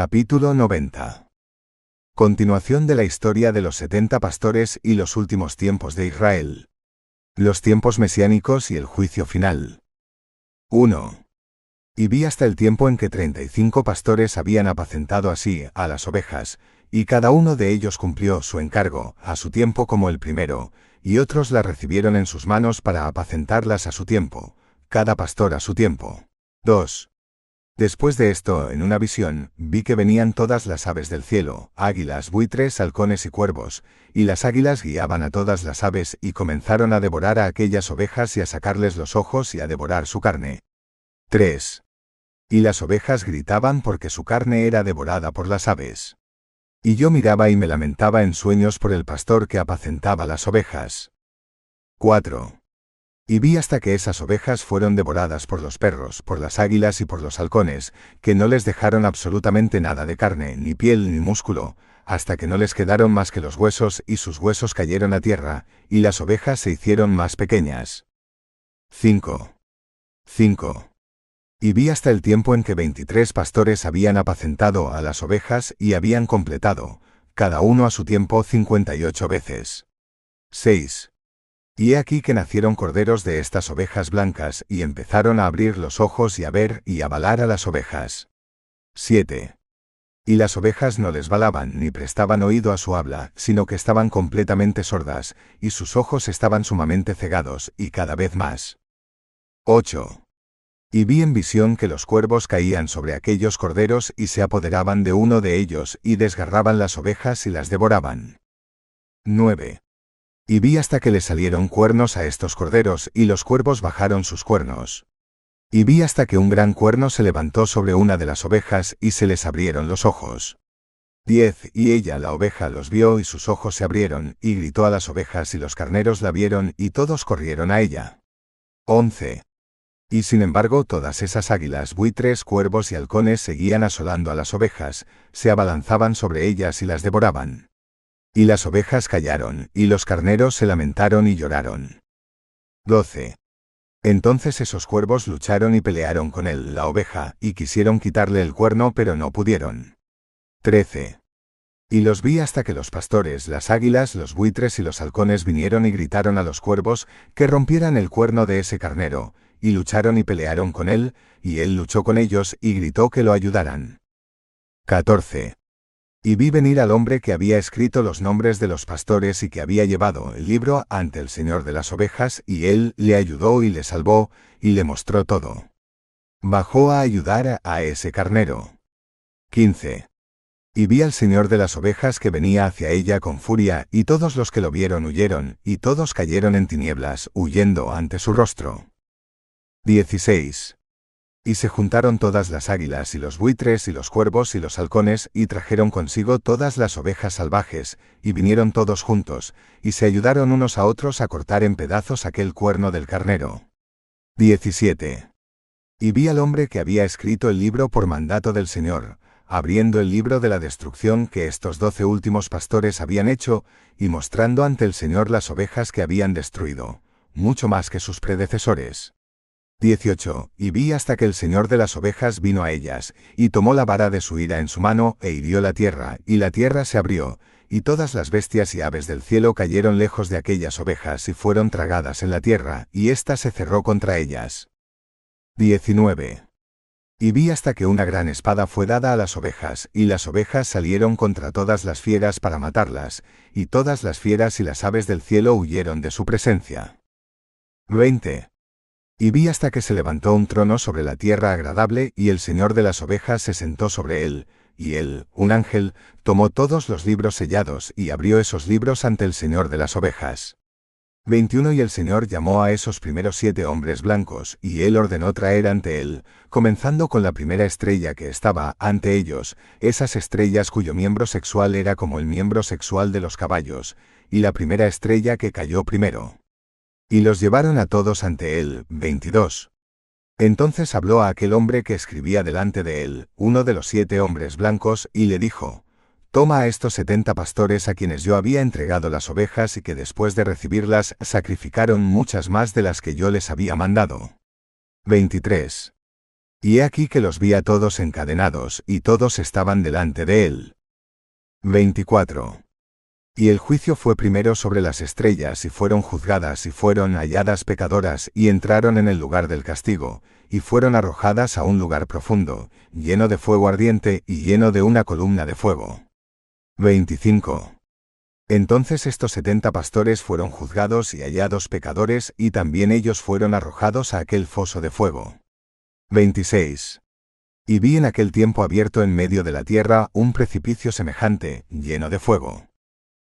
Capítulo 90 Continuación de la historia de los setenta pastores y los últimos tiempos de Israel. Los tiempos mesiánicos y el juicio final. 1. Y vi hasta el tiempo en que treinta y cinco pastores habían apacentado así a las ovejas, y cada uno de ellos cumplió su encargo, a su tiempo como el primero, y otros la recibieron en sus manos para apacentarlas a su tiempo, cada pastor a su tiempo. 2. Después de esto, en una visión, vi que venían todas las aves del cielo, águilas, buitres, halcones y cuervos, y las águilas guiaban a todas las aves y comenzaron a devorar a aquellas ovejas y a sacarles los ojos y a devorar su carne. 3. Y las ovejas gritaban porque su carne era devorada por las aves. Y yo miraba y me lamentaba en sueños por el pastor que apacentaba las ovejas. 4. Y vi hasta que esas ovejas fueron devoradas por los perros, por las águilas y por los halcones, que no les dejaron absolutamente nada de carne, ni piel ni músculo, hasta que no les quedaron más que los huesos y sus huesos cayeron a tierra, y las ovejas se hicieron más pequeñas. 5. 5. Y vi hasta el tiempo en que veintitrés pastores habían apacentado a las ovejas y habían completado, cada uno a su tiempo cincuenta y ocho veces. 6. Y he aquí que nacieron corderos de estas ovejas blancas, y empezaron a abrir los ojos y a ver y a balar a las ovejas. 7. Y las ovejas no les balaban ni prestaban oído a su habla, sino que estaban completamente sordas, y sus ojos estaban sumamente cegados, y cada vez más. 8. Y vi en visión que los cuervos caían sobre aquellos corderos y se apoderaban de uno de ellos, y desgarraban las ovejas y las devoraban. 9. Y vi hasta que le salieron cuernos a estos corderos, y los cuervos bajaron sus cuernos. Y vi hasta que un gran cuerno se levantó sobre una de las ovejas, y se les abrieron los ojos. 10. Y ella, la oveja, los vio y sus ojos se abrieron, y gritó a las ovejas y los carneros la vieron, y todos corrieron a ella. 11. Y sin embargo todas esas águilas, buitres, cuervos y halcones seguían asolando a las ovejas, se abalanzaban sobre ellas y las devoraban. Y las ovejas callaron, y los carneros se lamentaron y lloraron. 12. Entonces esos cuervos lucharon y pelearon con él, la oveja, y quisieron quitarle el cuerno pero no pudieron. 13. Y los vi hasta que los pastores, las águilas, los buitres y los halcones vinieron y gritaron a los cuervos que rompieran el cuerno de ese carnero, y lucharon y pelearon con él, y él luchó con ellos y gritó que lo ayudaran. 14. Y vi venir al hombre que había escrito los nombres de los pastores y que había llevado el libro ante el Señor de las ovejas, y él le ayudó y le salvó, y le mostró todo. Bajó a ayudar a ese carnero. 15. Y vi al Señor de las ovejas que venía hacia ella con furia, y todos los que lo vieron huyeron, y todos cayeron en tinieblas, huyendo ante su rostro. 16. Y se juntaron todas las águilas y los buitres y los cuervos y los halcones, y trajeron consigo todas las ovejas salvajes, y vinieron todos juntos, y se ayudaron unos a otros a cortar en pedazos aquel cuerno del carnero. 17. Y vi al hombre que había escrito el libro por mandato del Señor, abriendo el libro de la destrucción que estos doce últimos pastores habían hecho, y mostrando ante el Señor las ovejas que habían destruido, mucho más que sus predecesores. 18. Y vi hasta que el Señor de las ovejas vino a ellas, y tomó la vara de su ira en su mano, e hirió la tierra, y la tierra se abrió, y todas las bestias y aves del cielo cayeron lejos de aquellas ovejas y fueron tragadas en la tierra, y ésta se cerró contra ellas. 19. Y vi hasta que una gran espada fue dada a las ovejas, y las ovejas salieron contra todas las fieras para matarlas, y todas las fieras y las aves del cielo huyeron de su presencia. 20. Y vi hasta que se levantó un trono sobre la tierra agradable, y el Señor de las ovejas se sentó sobre él, y él, un ángel, tomó todos los libros sellados y abrió esos libros ante el Señor de las ovejas. 21 Y el Señor llamó a esos primeros siete hombres blancos, y él ordenó traer ante él, comenzando con la primera estrella que estaba ante ellos, esas estrellas cuyo miembro sexual era como el miembro sexual de los caballos, y la primera estrella que cayó primero. Y los llevaron a todos ante él. 22. Entonces habló a aquel hombre que escribía delante de él, uno de los siete hombres blancos, y le dijo, Toma a estos setenta pastores a quienes yo había entregado las ovejas y que después de recibirlas sacrificaron muchas más de las que yo les había mandado. 23. Y he aquí que los vi a todos encadenados, y todos estaban delante de él. 24. Y el juicio fue primero sobre las estrellas, y fueron juzgadas, y fueron halladas pecadoras, y entraron en el lugar del castigo, y fueron arrojadas a un lugar profundo, lleno de fuego ardiente, y lleno de una columna de fuego. 25. Entonces estos setenta pastores fueron juzgados y hallados pecadores, y también ellos fueron arrojados a aquel foso de fuego. 26. Y vi en aquel tiempo abierto en medio de la tierra un precipicio semejante, lleno de fuego.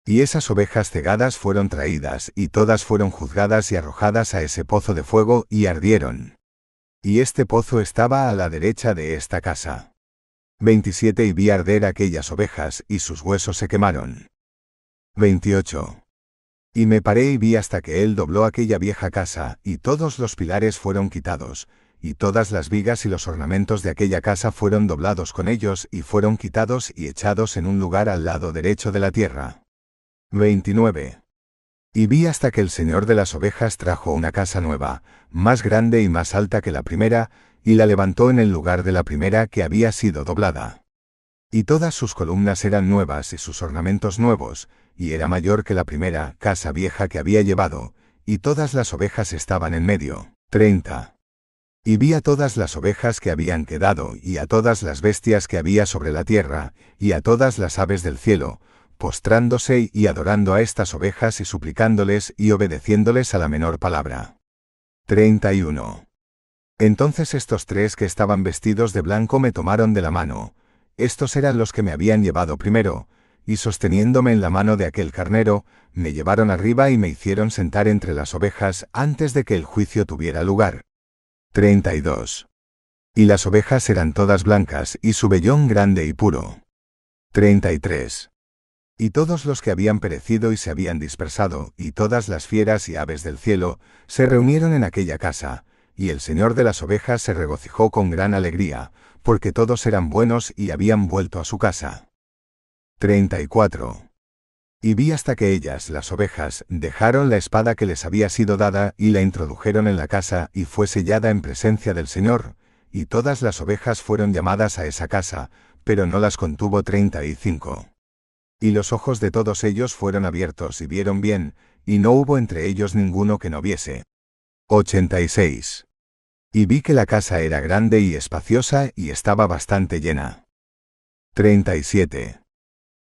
Y esas ovejas cegadas fueron traídas, y todas fueron juzgadas y arrojadas a ese pozo de fuego, y ardieron. Y este pozo estaba a la derecha de esta casa. 27 Y vi arder aquellas ovejas, y sus huesos se quemaron. 28. Y me paré y vi hasta que él dobló aquella vieja casa, y todos los pilares fueron quitados, y todas las vigas y los ornamentos de aquella casa fueron doblados con ellos y fueron quitados y echados en un lugar al lado derecho de la tierra. 29. Y vi hasta que el Señor de las ovejas trajo una casa nueva, más grande y más alta que la primera, y la levantó en el lugar de la primera que había sido doblada. Y todas sus columnas eran nuevas y sus ornamentos nuevos, y era mayor que la primera casa vieja que había llevado, y todas las ovejas estaban en medio. 30. Y vi a todas las ovejas que habían quedado, y a todas las bestias que había sobre la tierra, y a todas las aves del cielo, postrándose y adorando a estas ovejas y suplicándoles y obedeciéndoles a la menor palabra. 31. Entonces estos tres que estaban vestidos de blanco me tomaron de la mano, estos eran los que me habían llevado primero, y sosteniéndome en la mano de aquel carnero, me llevaron arriba y me hicieron sentar entre las ovejas antes de que el juicio tuviera lugar. 32. Y las ovejas eran todas blancas, y su vellón grande y puro. 33. Y todos los que habían perecido y se habían dispersado, y todas las fieras y aves del cielo, se reunieron en aquella casa, y el Señor de las ovejas se regocijó con gran alegría, porque todos eran buenos y habían vuelto a su casa. 34. Y vi hasta que ellas, las ovejas, dejaron la espada que les había sido dada y la introdujeron en la casa y fue sellada en presencia del Señor, y todas las ovejas fueron llamadas a esa casa, pero no las contuvo treinta y los ojos de todos ellos fueron abiertos y vieron bien, y no hubo entre ellos ninguno que no viese. 86. Y vi que la casa era grande y espaciosa y estaba bastante llena. 37.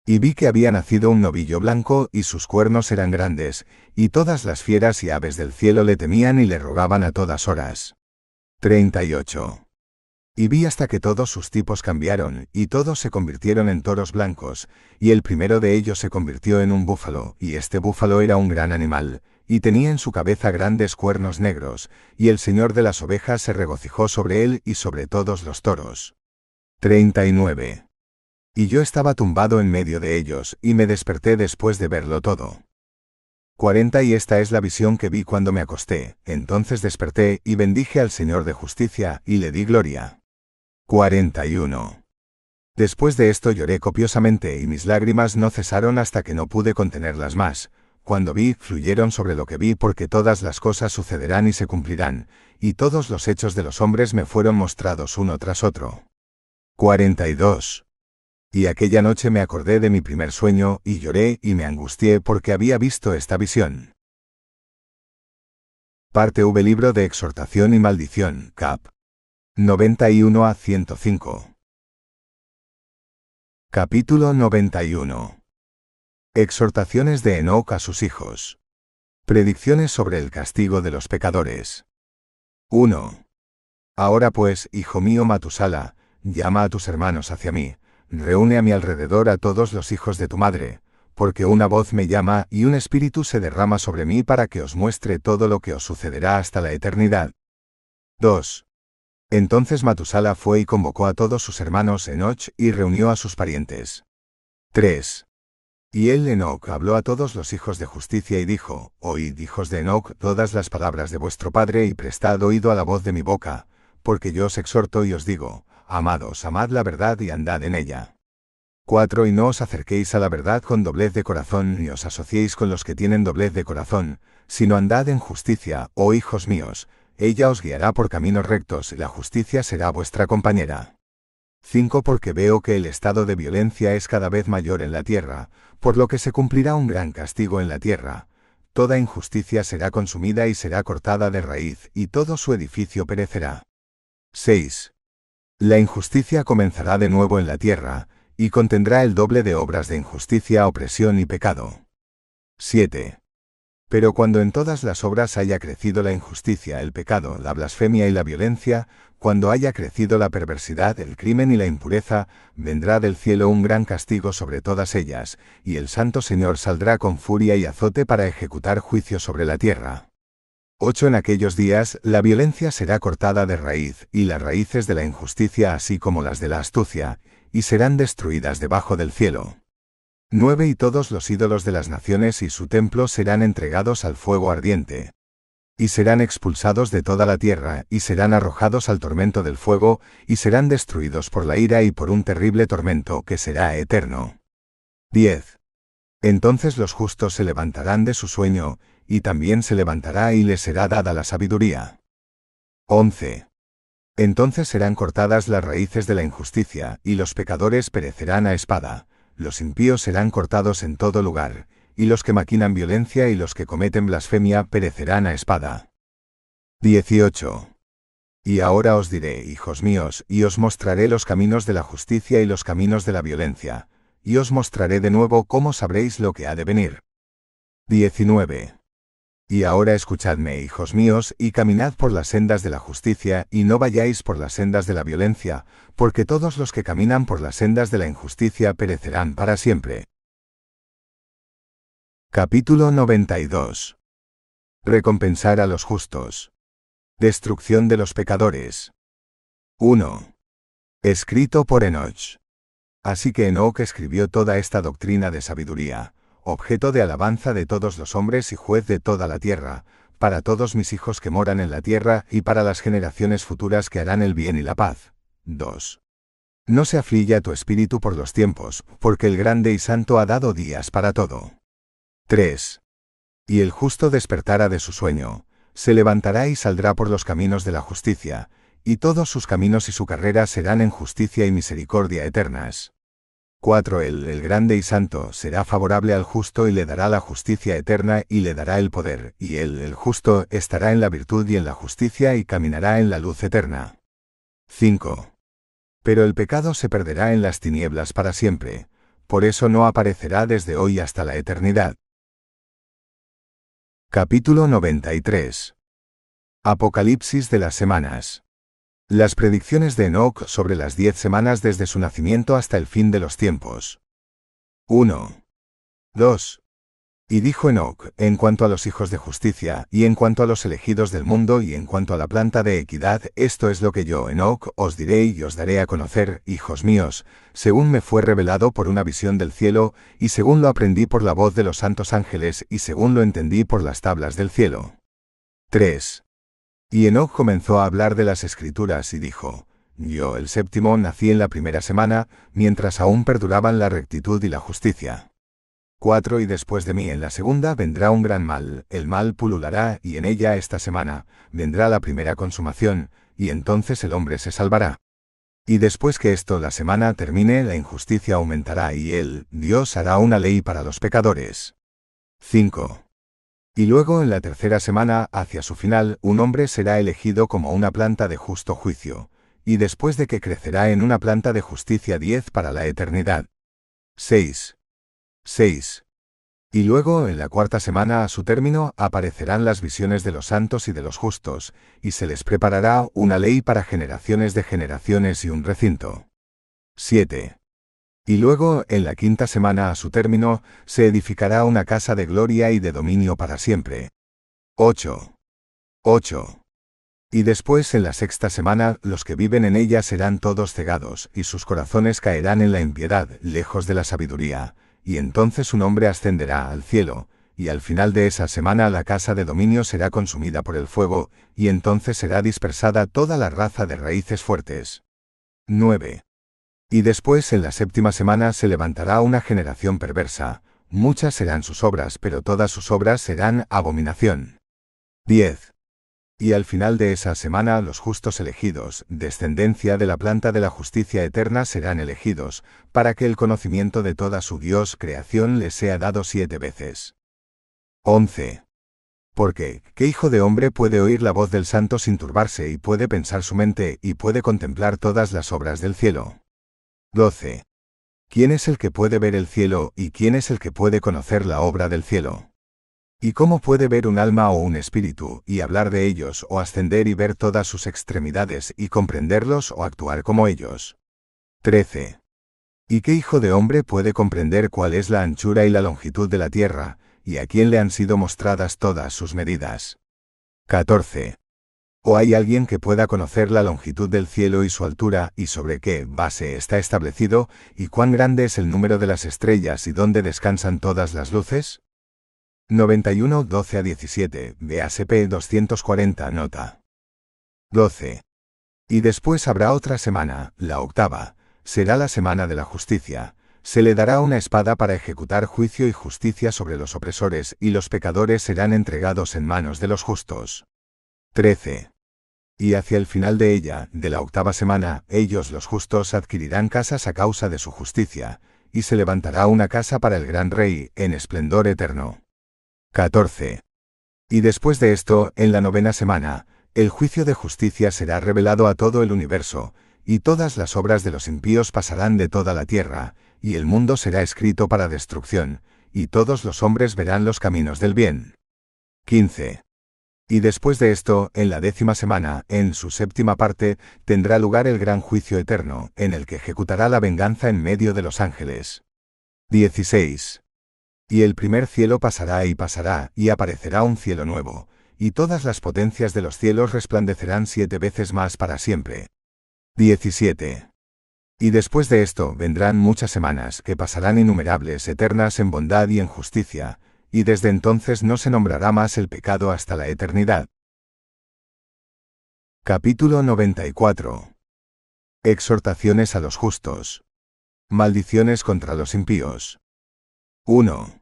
Y vi que había nacido un novillo blanco y sus cuernos eran grandes, y todas las fieras y aves del cielo le temían y le rogaban a todas horas. 38. Y vi hasta que todos sus tipos cambiaron, y todos se convirtieron en toros blancos, y el primero de ellos se convirtió en un búfalo, y este búfalo era un gran animal, y tenía en su cabeza grandes cuernos negros, y el señor de las ovejas se regocijó sobre él y sobre todos los toros. 39. Y yo estaba tumbado en medio de ellos, y me desperté después de verlo todo. 40 Y esta es la visión que vi cuando me acosté, entonces desperté y bendije al Señor de justicia, y le di gloria. 41. Después de esto lloré copiosamente y mis lágrimas no cesaron hasta que no pude contenerlas más. Cuando vi, fluyeron sobre lo que vi porque todas las cosas sucederán y se cumplirán, y todos los hechos de los hombres me fueron mostrados uno tras otro. 42. Y aquella noche me acordé de mi primer sueño, y lloré y me angustié porque había visto esta visión. Parte V Libro de Exhortación y Maldición, Cap. 91 a 105. Capítulo 91. Exhortaciones de Enoch a sus hijos. Predicciones sobre el castigo de los pecadores. 1. Ahora pues, hijo mío Matusala, llama a tus hermanos hacia mí, reúne a mi alrededor a todos los hijos de tu madre, porque una voz me llama y un espíritu se derrama sobre mí para que os muestre todo lo que os sucederá hasta la eternidad. 2. Entonces Matusala fue y convocó a todos sus hermanos Enoch y reunió a sus parientes. 3. Y él Enoch habló a todos los hijos de justicia y dijo, Oíd, hijos de Enoch, todas las palabras de vuestro padre y prestad oído a la voz de mi boca, porque yo os exhorto y os digo, Amados, amad la verdad y andad en ella. 4. Y no os acerquéis a la verdad con doblez de corazón ni os asociéis con los que tienen doblez de corazón, sino andad en justicia, oh hijos míos, ella os guiará por caminos rectos, la justicia será vuestra compañera. 5. Porque veo que el estado de violencia es cada vez mayor en la tierra, por lo que se cumplirá un gran castigo en la tierra. Toda injusticia será consumida y será cortada de raíz, y todo su edificio perecerá. 6. La injusticia comenzará de nuevo en la tierra, y contendrá el doble de obras de injusticia, opresión y pecado. 7. Pero cuando en todas las obras haya crecido la injusticia, el pecado, la blasfemia y la violencia, cuando haya crecido la perversidad, el crimen y la impureza, vendrá del cielo un gran castigo sobre todas ellas, y el Santo Señor saldrá con furia y azote para ejecutar juicio sobre la tierra. 8. En aquellos días, la violencia será cortada de raíz, y las raíces de la injusticia así como las de la astucia, y serán destruidas debajo del cielo. 9 y todos los ídolos de las naciones y su templo serán entregados al fuego ardiente. Y serán expulsados de toda la tierra, y serán arrojados al tormento del fuego, y serán destruidos por la ira y por un terrible tormento que será eterno. 10. Entonces los justos se levantarán de su sueño, y también se levantará y les será dada la sabiduría. 11. Entonces serán cortadas las raíces de la injusticia, y los pecadores perecerán a espada los impíos serán cortados en todo lugar, y los que maquinan violencia y los que cometen blasfemia perecerán a espada. 18. Y ahora os diré, hijos míos, y os mostraré los caminos de la justicia y los caminos de la violencia, y os mostraré de nuevo cómo sabréis lo que ha de venir. 19. Y ahora escuchadme, hijos míos, y caminad por las sendas de la justicia, y no vayáis por las sendas de la violencia, porque todos los que caminan por las sendas de la injusticia perecerán para siempre. Capítulo 92. Recompensar a los justos. Destrucción de los pecadores. 1. Escrito por Enoch. Así que Enoch escribió toda esta doctrina de sabiduría, objeto de alabanza de todos los hombres y juez de toda la tierra, para todos mis hijos que moran en la tierra y para las generaciones futuras que harán el bien y la paz. 2. No se aflilla tu espíritu por los tiempos, porque el grande y santo ha dado días para todo. 3. Y el justo despertará de su sueño, se levantará y saldrá por los caminos de la justicia, y todos sus caminos y su carrera serán en justicia y misericordia eternas. 4. Él, el grande y santo, será favorable al justo y le dará la justicia eterna y le dará el poder, y él, el justo, estará en la virtud y en la justicia y caminará en la luz eterna. 5. Pero el pecado se perderá en las tinieblas para siempre, por eso no aparecerá desde hoy hasta la eternidad. Capítulo 93. Apocalipsis de las semanas. Las predicciones de Enoch sobre las diez semanas desde su nacimiento hasta el fin de los tiempos. 1. 2. Y dijo Enoch, en cuanto a los hijos de justicia, y en cuanto a los elegidos del mundo, y en cuanto a la planta de equidad, esto es lo que yo, Enoch, os diré y os daré a conocer, hijos míos, según me fue revelado por una visión del cielo, y según lo aprendí por la voz de los santos ángeles, y según lo entendí por las tablas del cielo. 3. Y Enoch comenzó a hablar de las escrituras y dijo, Yo, el séptimo, nací en la primera semana, mientras aún perduraban la rectitud y la justicia. 4. Y después de mí en la segunda vendrá un gran mal, el mal pululará, y en ella esta semana, vendrá la primera consumación, y entonces el hombre se salvará. Y después que esto la semana termine, la injusticia aumentará y él, Dios hará una ley para los pecadores. 5. Y luego en la tercera semana, hacia su final, un hombre será elegido como una planta de justo juicio, y después de que crecerá en una planta de justicia diez para la eternidad. 6. 6. Y luego, en la cuarta semana a su término, aparecerán las visiones de los santos y de los justos, y se les preparará una ley para generaciones de generaciones y un recinto. 7. Y luego, en la quinta semana a su término, se edificará una casa de gloria y de dominio para siempre. 8. 8. Y después en la sexta semana los que viven en ella serán todos cegados, y sus corazones caerán en la impiedad, lejos de la sabiduría, y entonces un hombre ascenderá al cielo, y al final de esa semana la casa de dominio será consumida por el fuego, y entonces será dispersada toda la raza de raíces fuertes. 9. Y después en la séptima semana se levantará una generación perversa, muchas serán sus obras, pero todas sus obras serán abominación. 10. Y al final de esa semana los justos elegidos, descendencia de la planta de la justicia eterna, serán elegidos, para que el conocimiento de toda su Dios creación les sea dado siete veces. 11. Porque, ¿qué hijo de hombre puede oír la voz del santo sin turbarse y puede pensar su mente y puede contemplar todas las obras del cielo? 12. ¿Quién es el que puede ver el cielo y quién es el que puede conocer la obra del cielo? ¿Y cómo puede ver un alma o un espíritu, y hablar de ellos, o ascender y ver todas sus extremidades, y comprenderlos o actuar como ellos? 13. ¿Y qué hijo de hombre puede comprender cuál es la anchura y la longitud de la tierra, y a quién le han sido mostradas todas sus medidas? 14. ¿O hay alguien que pueda conocer la longitud del cielo y su altura, y sobre qué base está establecido, y cuán grande es el número de las estrellas y dónde descansan todas las luces? 91 12 a 17, BASP 240 nota. 12. Y después habrá otra semana, la octava, será la semana de la justicia. Se le dará una espada para ejecutar juicio y justicia sobre los opresores, y los pecadores serán entregados en manos de los justos. 13. Y hacia el final de ella, de la octava semana, ellos los justos adquirirán casas a causa de su justicia, y se levantará una casa para el gran rey, en esplendor eterno. 14. Y después de esto, en la novena semana, el juicio de justicia será revelado a todo el universo, y todas las obras de los impíos pasarán de toda la tierra, y el mundo será escrito para destrucción, y todos los hombres verán los caminos del bien. 15. Y después de esto, en la décima semana, en su séptima parte, tendrá lugar el gran juicio eterno, en el que ejecutará la venganza en medio de los ángeles. 16. Y el primer cielo pasará y pasará, y aparecerá un cielo nuevo, y todas las potencias de los cielos resplandecerán siete veces más para siempre. 17. Y después de esto vendrán muchas semanas que pasarán innumerables, eternas en bondad y en justicia, y desde entonces no se nombrará más el pecado hasta la eternidad. Capítulo 94. Exhortaciones a los justos. Maldiciones contra los impíos. 1.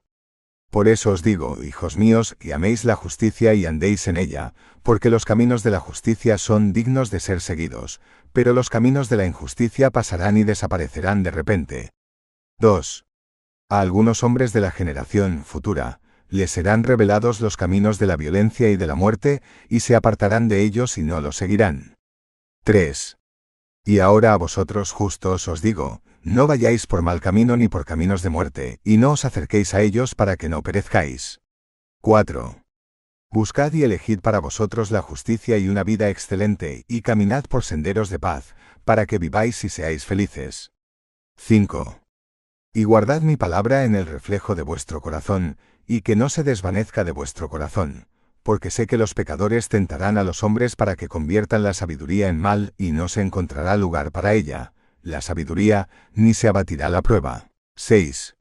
Por eso os digo, hijos míos, que améis la justicia y andéis en ella, porque los caminos de la justicia son dignos de ser seguidos, pero los caminos de la injusticia pasarán y desaparecerán de repente. 2. A algunos hombres de la generación futura, les serán revelados los caminos de la violencia y de la muerte, y se apartarán de ellos y no los seguirán. 3. Y ahora a vosotros justos os digo, no vayáis por mal camino ni por caminos de muerte, y no os acerquéis a ellos para que no perezcáis. 4. Buscad y elegid para vosotros la justicia y una vida excelente, y caminad por senderos de paz, para que viváis y seáis felices. 5. Y guardad mi palabra en el reflejo de vuestro corazón, y que no se desvanezca de vuestro corazón, porque sé que los pecadores tentarán a los hombres para que conviertan la sabiduría en mal, y no se encontrará lugar para ella la sabiduría, ni se abatirá la prueba. 6.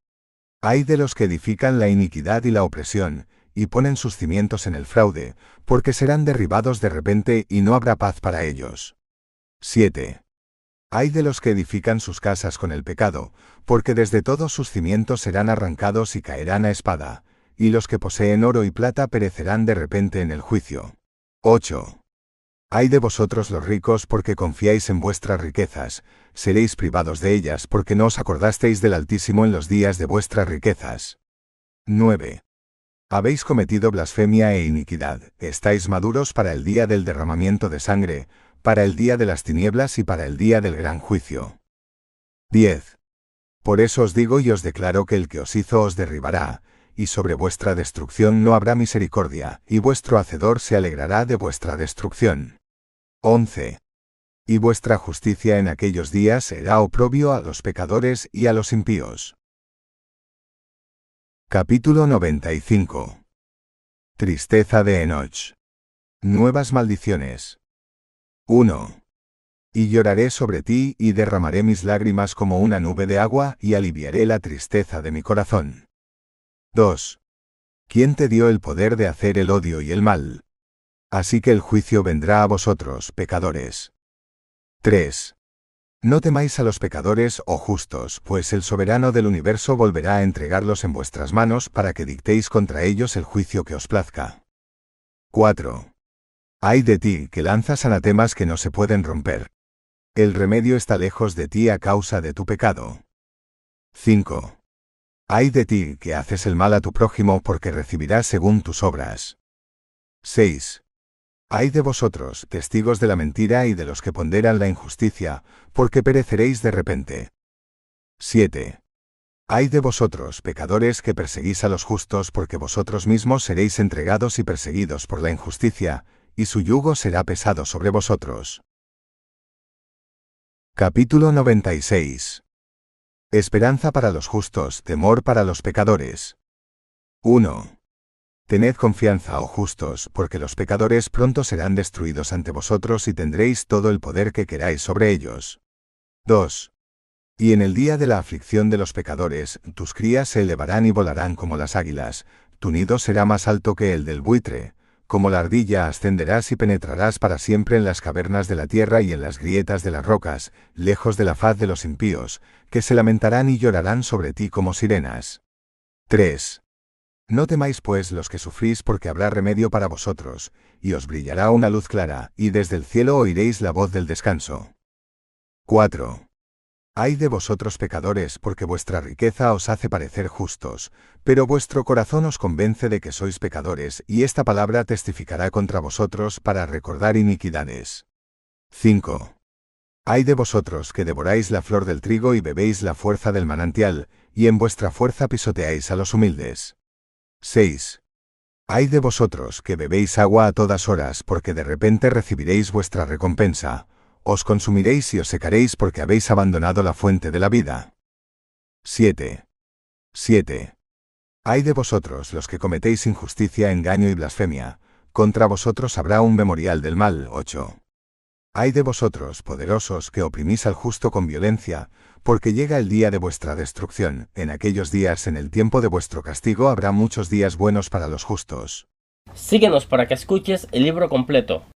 Hay de los que edifican la iniquidad y la opresión, y ponen sus cimientos en el fraude, porque serán derribados de repente y no habrá paz para ellos. 7. Hay de los que edifican sus casas con el pecado, porque desde todos sus cimientos serán arrancados y caerán a espada, y los que poseen oro y plata perecerán de repente en el juicio. 8. Ay de vosotros los ricos porque confiáis en vuestras riquezas, seréis privados de ellas porque no os acordasteis del Altísimo en los días de vuestras riquezas. 9. Habéis cometido blasfemia e iniquidad, estáis maduros para el día del derramamiento de sangre, para el día de las tinieblas y para el día del gran juicio. 10. Por eso os digo y os declaro que el que os hizo os derribará, y sobre vuestra destrucción no habrá misericordia, y vuestro hacedor se alegrará de vuestra destrucción. 11. Y vuestra justicia en aquellos días será oprobio a los pecadores y a los impíos. Capítulo 95. Tristeza de Enoch. Nuevas maldiciones. 1. Y lloraré sobre ti y derramaré mis lágrimas como una nube de agua y aliviaré la tristeza de mi corazón. 2. ¿Quién te dio el poder de hacer el odio y el mal? Así que el juicio vendrá a vosotros, pecadores. 3. No temáis a los pecadores o justos, pues el soberano del universo volverá a entregarlos en vuestras manos para que dictéis contra ellos el juicio que os plazca. 4. Ay de ti, que lanzas anatemas que no se pueden romper. El remedio está lejos de ti a causa de tu pecado. 5. Ay de ti, que haces el mal a tu prójimo porque recibirás según tus obras. 6. Ay de vosotros, testigos de la mentira y de los que ponderan la injusticia, porque pereceréis de repente. 7. Ay de vosotros, pecadores que perseguís a los justos, porque vosotros mismos seréis entregados y perseguidos por la injusticia, y su yugo será pesado sobre vosotros. Capítulo 96 Esperanza para los justos, temor para los pecadores. 1. Tened confianza, oh justos, porque los pecadores pronto serán destruidos ante vosotros y tendréis todo el poder que queráis sobre ellos. 2. Y en el día de la aflicción de los pecadores, tus crías se elevarán y volarán como las águilas, tu nido será más alto que el del buitre, como la ardilla ascenderás y penetrarás para siempre en las cavernas de la tierra y en las grietas de las rocas, lejos de la faz de los impíos, que se lamentarán y llorarán sobre ti como sirenas. 3. No temáis pues los que sufrís porque habrá remedio para vosotros, y os brillará una luz clara, y desde el cielo oiréis la voz del descanso. 4. Ay de vosotros pecadores, porque vuestra riqueza os hace parecer justos, pero vuestro corazón os convence de que sois pecadores, y esta palabra testificará contra vosotros para recordar iniquidades. 5. Ay de vosotros que devoráis la flor del trigo y bebéis la fuerza del manantial, y en vuestra fuerza pisoteáis a los humildes. 6. Ay de vosotros que bebéis agua a todas horas, porque de repente recibiréis vuestra recompensa os consumiréis y os secaréis porque habéis abandonado la fuente de la vida. 7. 7. Ay de vosotros los que cometéis injusticia, engaño y blasfemia, contra vosotros habrá un memorial del mal. 8. Ay de vosotros, poderosos, que oprimís al justo con violencia, porque llega el día de vuestra destrucción, en aquellos días en el tiempo de vuestro castigo habrá muchos días buenos para los justos. Síguenos para que escuches el libro completo.